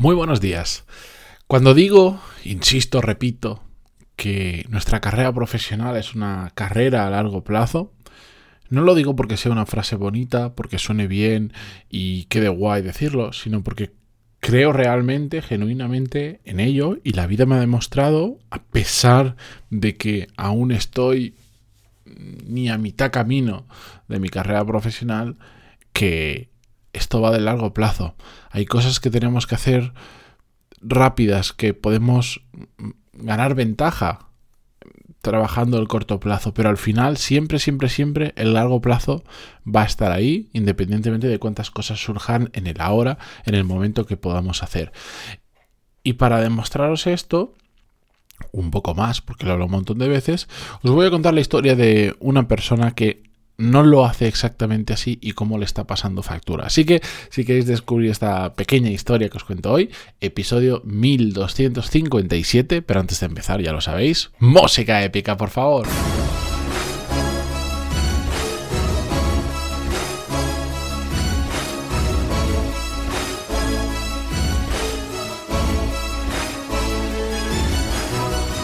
Muy buenos días. Cuando digo, insisto, repito, que nuestra carrera profesional es una carrera a largo plazo, no lo digo porque sea una frase bonita, porque suene bien y quede guay decirlo, sino porque creo realmente, genuinamente en ello y la vida me ha demostrado, a pesar de que aún estoy ni a mitad camino de mi carrera profesional, que esto va de largo plazo. Hay cosas que tenemos que hacer rápidas, que podemos ganar ventaja trabajando el corto plazo, pero al final siempre, siempre, siempre el largo plazo va a estar ahí, independientemente de cuántas cosas surjan en el ahora, en el momento que podamos hacer. Y para demostraros esto, un poco más, porque lo hablo un montón de veces, os voy a contar la historia de una persona que no lo hace exactamente así y cómo le está pasando factura. Así que si queréis descubrir esta pequeña historia que os cuento hoy, episodio 1257, pero antes de empezar ya lo sabéis, música épica, por favor.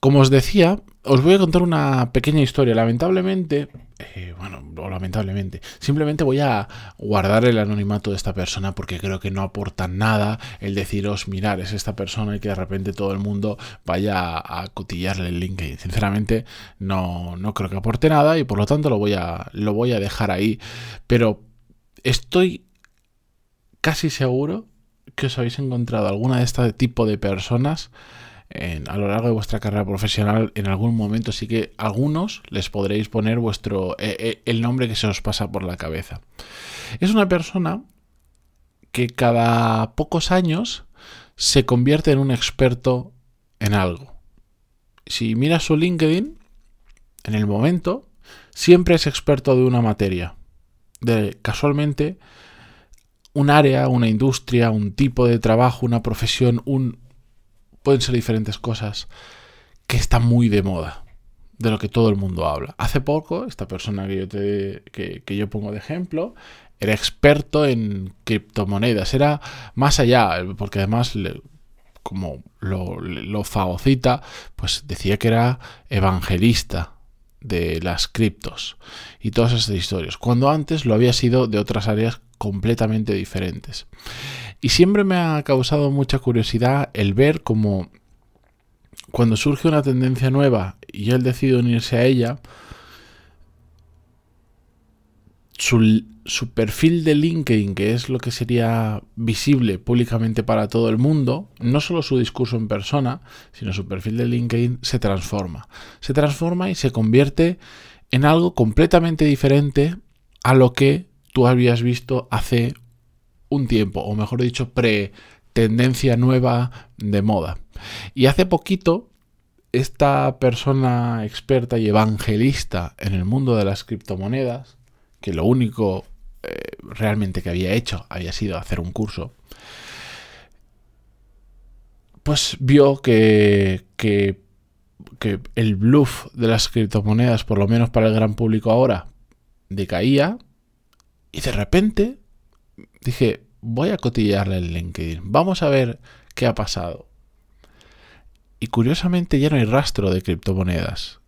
Como os decía, os voy a contar una pequeña historia. Lamentablemente, eh, bueno, o lamentablemente, simplemente voy a guardar el anonimato de esta persona porque creo que no aporta nada el deciros, mirar, es esta persona y que de repente todo el mundo vaya a cotillarle el LinkedIn. Sinceramente, no, no creo que aporte nada y por lo tanto lo voy a, lo voy a dejar ahí. Pero estoy casi seguro que os habéis encontrado alguna de este tipo de personas a lo largo de vuestra carrera profesional en algún momento sí que algunos les podréis poner vuestro eh, eh, el nombre que se os pasa por la cabeza. Es una persona que cada pocos años se convierte en un experto en algo. Si miras su LinkedIn, en el momento, siempre es experto de una materia. De casualmente un área, una industria, un tipo de trabajo, una profesión, un pueden ser diferentes cosas que están muy de moda, de lo que todo el mundo habla. Hace poco, esta persona que yo, te, que, yo pongo de ejemplo, era experto en criptomonedas, era más allá, porque además como lo, lo, fagocita, pues decía que era evangelista de las criptos y todas esas historias, cuando antes lo había sido de otras áreas completamente diferentes. Y siempre me ha causado mucha curiosidad el ver cómo cuando surge una tendencia nueva y él decide unirse a ella, su, su, perfil de LinkedIn, que es lo que sería visible públicamente para todo el mundo, no solo su discurso en persona, sino su perfil de LinkedIn se transforma. Se transforma y se convierte en algo completamente diferente a lo que tú habías visto hace un tiempo, o mejor dicho, pre-tendencia nueva de moda. Y hace poquito, esta persona experta y evangelista en el mundo de las criptomonedas, que lo único eh, realmente que había hecho había sido hacer un curso, pues vio que, que, que el bluff de las criptomonedas, por lo menos para el gran público ahora, decaía y de repente dije, voy a cotillarle el LinkedIn, vamos a ver qué ha pasado. Y curiosamente ya no hay rastro de criptomonedas.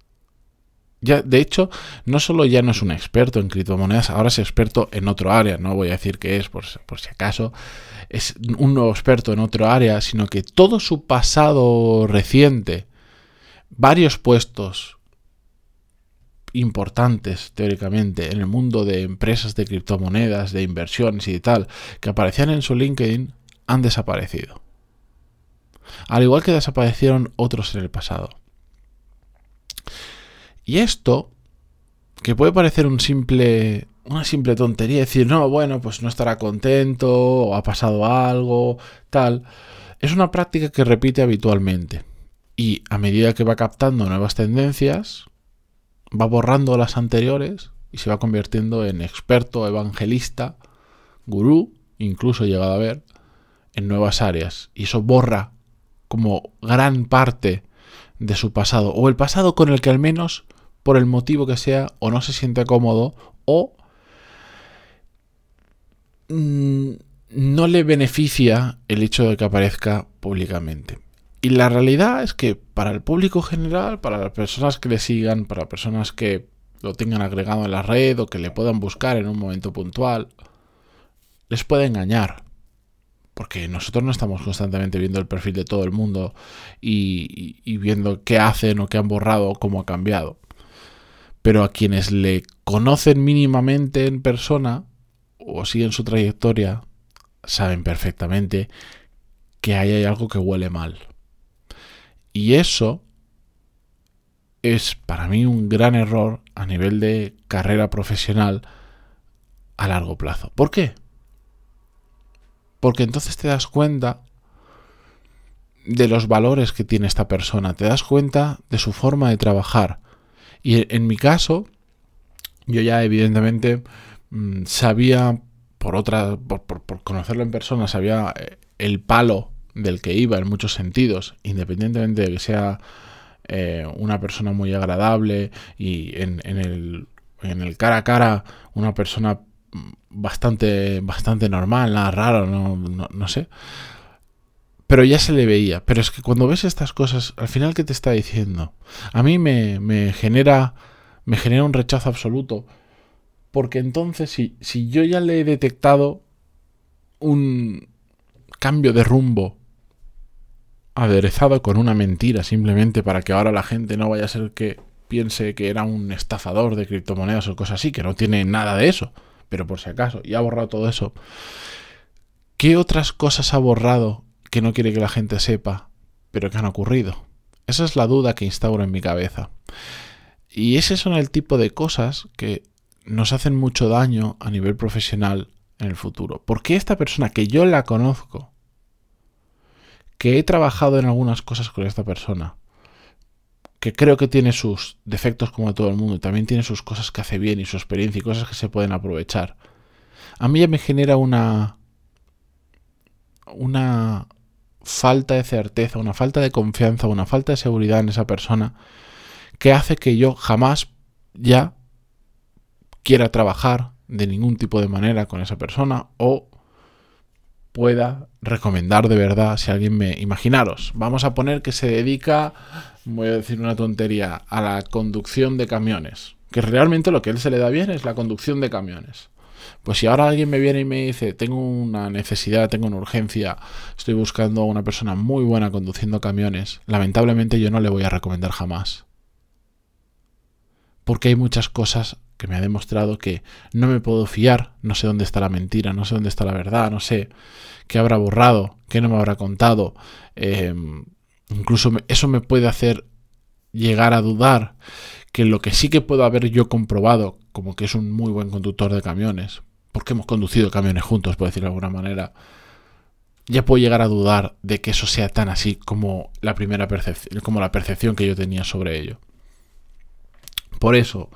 Ya, de hecho, no solo ya no es un experto en criptomonedas, ahora es experto en otro área, no voy a decir que es por, por si acaso, es un nuevo experto en otro área, sino que todo su pasado reciente, varios puestos importantes teóricamente en el mundo de empresas de criptomonedas, de inversiones y tal, que aparecían en su LinkedIn, han desaparecido. Al igual que desaparecieron otros en el pasado. Y esto, que puede parecer un simple, una simple tontería, decir, no, bueno, pues no estará contento, o ha pasado algo, tal, es una práctica que repite habitualmente. Y a medida que va captando nuevas tendencias, va borrando las anteriores y se va convirtiendo en experto, evangelista, gurú, incluso llegado a ver, en nuevas áreas. Y eso borra como gran parte de su pasado, o el pasado con el que al menos, por el motivo que sea, o no se siente cómodo, o mm, no le beneficia el hecho de que aparezca públicamente. Y la realidad es que para el público general, para las personas que le sigan, para personas que lo tengan agregado en la red o que le puedan buscar en un momento puntual, les puede engañar. Porque nosotros no estamos constantemente viendo el perfil de todo el mundo y, viendo qué hacen o qué han borrado o cómo ha cambiado. Pero a quienes le conocen mínimamente en persona o siguen su trayectoria, saben perfectamente que ahí hay algo que huele mal. Y eso es para mí un gran error a nivel de carrera profesional a largo plazo. ¿Por qué? Porque entonces te das cuenta de los valores que tiene esta persona, te das cuenta de su forma de trabajar. Y en mi caso, yo ya evidentemente mm, sabía, por otra, por, por conocerlo en persona, sabía eh, el palo del que iba en muchos sentidos, independientemente de que sea eh, una persona muy agradable y en, el, en, el, cara a cara una persona bastante, bastante normal, nada raro, no, no, sé. Pero ya se le veía. Pero es que cuando ves estas cosas, al final, ¿qué te está diciendo? A mí me, me genera, me genera un rechazo absoluto. Porque entonces, si, si yo ya le he detectado un cambio de rumbo aderezado con una mentira simplemente para que ahora la gente no vaya a ser que piense que era un estafador de criptomonedas o cosas así, que no tiene nada de eso, pero por si acaso, y ha borrado todo eso. ¿Qué otras cosas ha borrado que no quiere que la gente sepa, pero que han ocurrido? Esa es la duda que instauro en mi cabeza. Y ese son el tipo de cosas que nos hacen mucho daño a nivel profesional en el futuro. Porque esta persona que yo la conozco, que he trabajado en algunas cosas con esta persona, que creo que tiene sus defectos como todo el mundo, y también tiene sus cosas que hace bien y su experiencia y cosas que se pueden aprovechar. A mí ya me genera una una falta de certeza, una falta de confianza, una falta de seguridad en esa persona que hace que yo jamás ya quiera trabajar de ningún tipo de manera con esa persona o pueda recomendar de verdad si alguien me... Imaginaros, vamos a poner que se dedica, voy a decir una tontería, a la conducción de camiones. Que realmente lo que él se le da bien es la conducción de camiones. Pues si ahora alguien me viene y me dice, tengo una necesidad, tengo una urgencia, estoy buscando a una persona muy buena conduciendo camiones, lamentablemente yo no le voy a recomendar jamás. Porque hay muchas cosas que me ha demostrado que no me puedo fiar, no sé dónde está la mentira, no sé dónde está la verdad, no sé qué habrá borrado, qué no me habrá contado. Em, incluso eso me puede hacer llegar a dudar que lo que sí que puedo haber yo comprobado, como que es un muy buen conductor de camiones, porque hemos conducido camiones juntos, por decirlo de alguna manera, ya puedo llegar a dudar de que eso sea tan así como la primera percepción, como la percepción que yo tenía sobre ello. Por eso,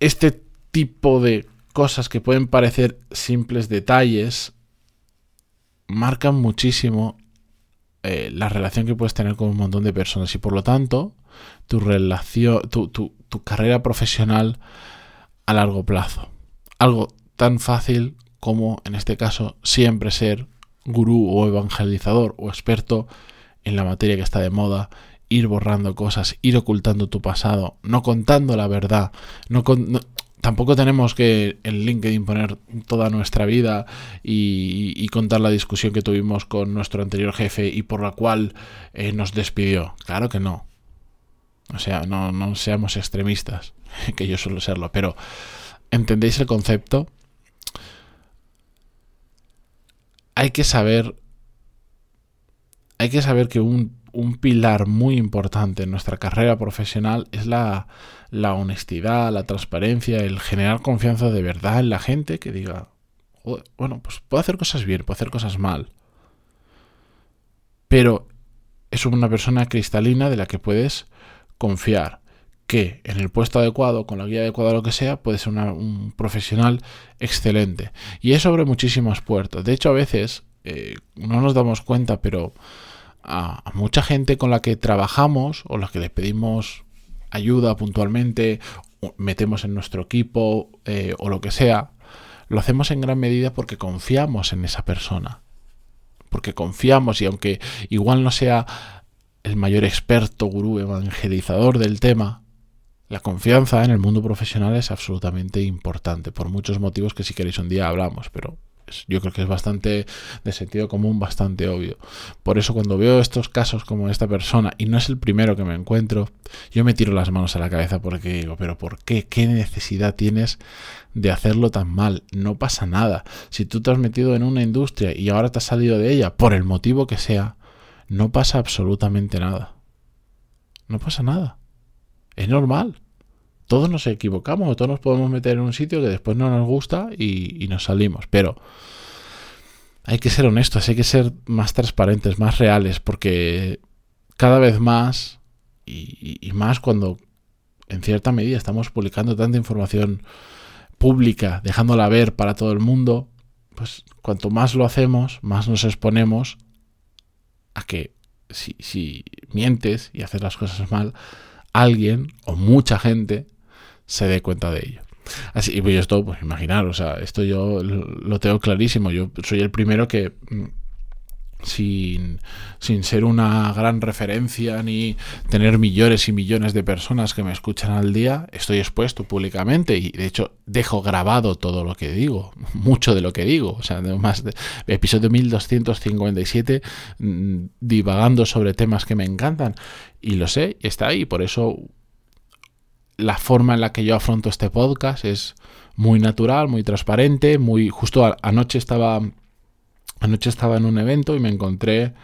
este tipo de cosas que pueden parecer simples detalles marcan muchísimo eh, la relación que puedes tener con un montón de personas y por lo tanto tu relación, tu, tu carrera profesional a largo plazo. Algo tan fácil como en este caso siempre ser gurú o evangelizador o experto en la materia que está de moda ir borrando cosas, ir ocultando tu pasado, no contando la verdad, no, tampoco tenemos que en LinkedIn poner toda nuestra vida y, contar la discusión que tuvimos con nuestro anterior jefe y por la cual eh, nos despidió. Claro que no. O sea, no, no seamos extremistas, que yo suelo serlo, pero ¿entendéis el concepto? Hay que saber. Hay que saber que un un pilar muy importante en nuestra carrera profesional es la, honestidad, la transparencia, el generar confianza de verdad en la gente que diga, bueno, pues puedo hacer cosas bien, puedo hacer cosas mal. Pero es una persona cristalina de la que puedes confiar que en el puesto adecuado, con la guía adecuada, lo que sea, puede ser un profesional excelente. Y eso abre muchísimas puertas. De hecho, a veces eh, no nos damos cuenta, pero a, mucha gente con la que trabajamos o la que le pedimos ayuda puntualmente, metemos en nuestro equipo eh, o lo que sea, lo hacemos en gran medida porque confiamos en esa persona. Porque confiamos y aunque igual no sea el mayor experto, gurú, evangelizador del tema, la confianza en el mundo profesional es absolutamente importante, por muchos motivos que si queréis un día hablamos, pero yo creo que es bastante de sentido común, bastante obvio. Por eso cuando veo estos casos como esta persona, y no es el primero que me encuentro, yo me tiro las manos a la cabeza porque digo, pero ¿por qué? ¿Qué necesidad tienes de hacerlo tan mal? No pasa nada. Si tú te has metido en una industria y ahora te has salido de ella, por el motivo que sea, no pasa absolutamente nada. No pasa nada. Es normal todos nos equivocamos, todos nos podemos meter en un sitio que después no nos gusta y, nos salimos. Pero hay que ser honestos, hay que ser más transparentes, más reales, porque cada vez más, y, más cuando en cierta medida estamos publicando tanta información pública, dejándola ver para todo el mundo, pues cuanto más lo hacemos, más nos exponemos a que si, si mientes y haces las cosas mal, alguien o mucha gente se dé cuenta de ello. Así, y pues esto, pues imaginar, o sea, esto yo lo tengo clarísimo. Yo soy el primero que, mm, sin, sin ser una gran referencia ni tener millones y millones de personas que me escuchan al día, estoy expuesto públicamente y de hecho dejo grabado todo lo que digo, mucho de lo que digo. O sea, más de, episodio 1257 mm, divagando sobre temas que me encantan y lo sé, está ahí, por eso la forma en la que yo afronto este podcast es muy natural, muy transparente, muy justo anoche estaba anoche estaba en un evento y me encontré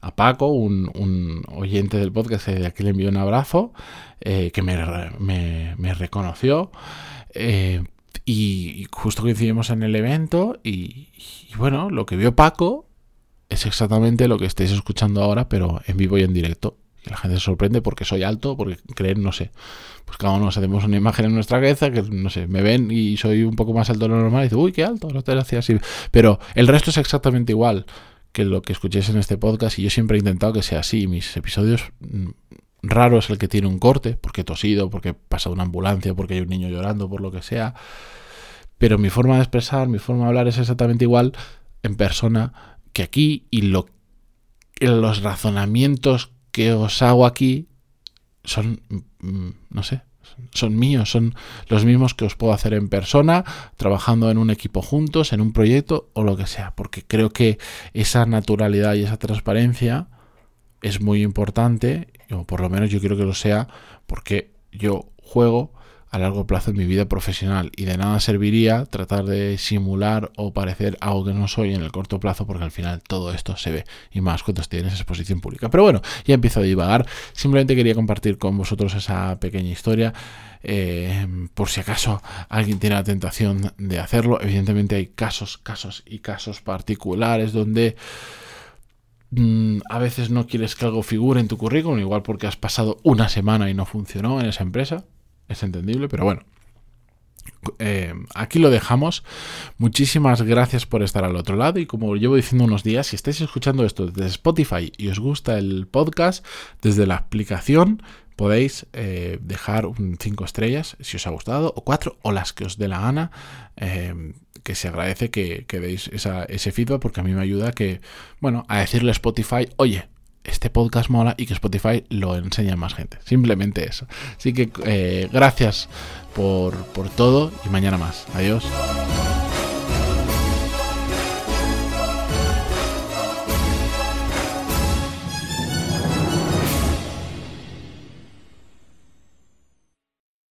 a Paco, un, oyente del podcast, de aquí le envío un abrazo, eh, que me, me, reconoció. Eh, y, justo coincidimos en el evento y, y, bueno, lo que vio Paco es exactamente lo que estáis escuchando ahora, pero en vivo y en directo la gente se sorprende porque soy alto, porque creen, no sé, pues cada uno nos hacemos una imagen en nuestra cabeza que, no sé, me ven y soy un poco más alto de lo normal y dicen, uy, qué alto, no te hacía así. Pero el resto es exactamente igual que lo que escuchéis en este podcast y yo siempre he intentado que sea así. Mis episodios mm, raro es el que tiene un corte, porque he tosido, porque he pasado una ambulancia, porque hay un niño llorando, por lo que sea. Pero mi forma de expresar, mi forma de hablar es exactamente igual en persona que aquí y lo, los razonamientos que os hago aquí son, mm, no sé, son míos, son los mismos que os puedo hacer en persona, trabajando en un equipo juntos, en un proyecto o lo que sea, porque creo que esa naturalidad y esa transparencia es muy importante, o por lo menos yo quiero que lo sea, porque yo juego a largo plazo en mi vida profesional y de nada serviría tratar de simular o parecer algo que no soy en el corto plazo porque al final todo esto se ve y más cuando estoy en esa exposición pública. Pero bueno, ya empiezo a divagar. Simplemente quería compartir con vosotros esa pequeña historia. Eh, por si acaso alguien tiene la tentación de hacerlo. Evidentemente hay casos, casos y casos particulares donde mm, a veces no quieres que algo figure en tu currículum, igual porque has pasado una semana y no funcionó en esa empresa es entendible, pero bueno. Eh, aquí lo dejamos. Muchísimas gracias por estar al otro lado. Y como llevo diciendo unos días, si estáis escuchando esto desde Spotify y os gusta el podcast, desde la aplicación podéis eh, dejar un 5 estrellas si os ha gustado, o 4, o las que os dé la gana. Eh, que se agradece que, que deis ese feedback porque a mí me ayuda que, bueno, a decirle a Spotify, oye, este podcast mola y que Spotify lo enseñe a más gente. Simplemente eso. Así que eh, gracias por, por todo y mañana más. Adiós.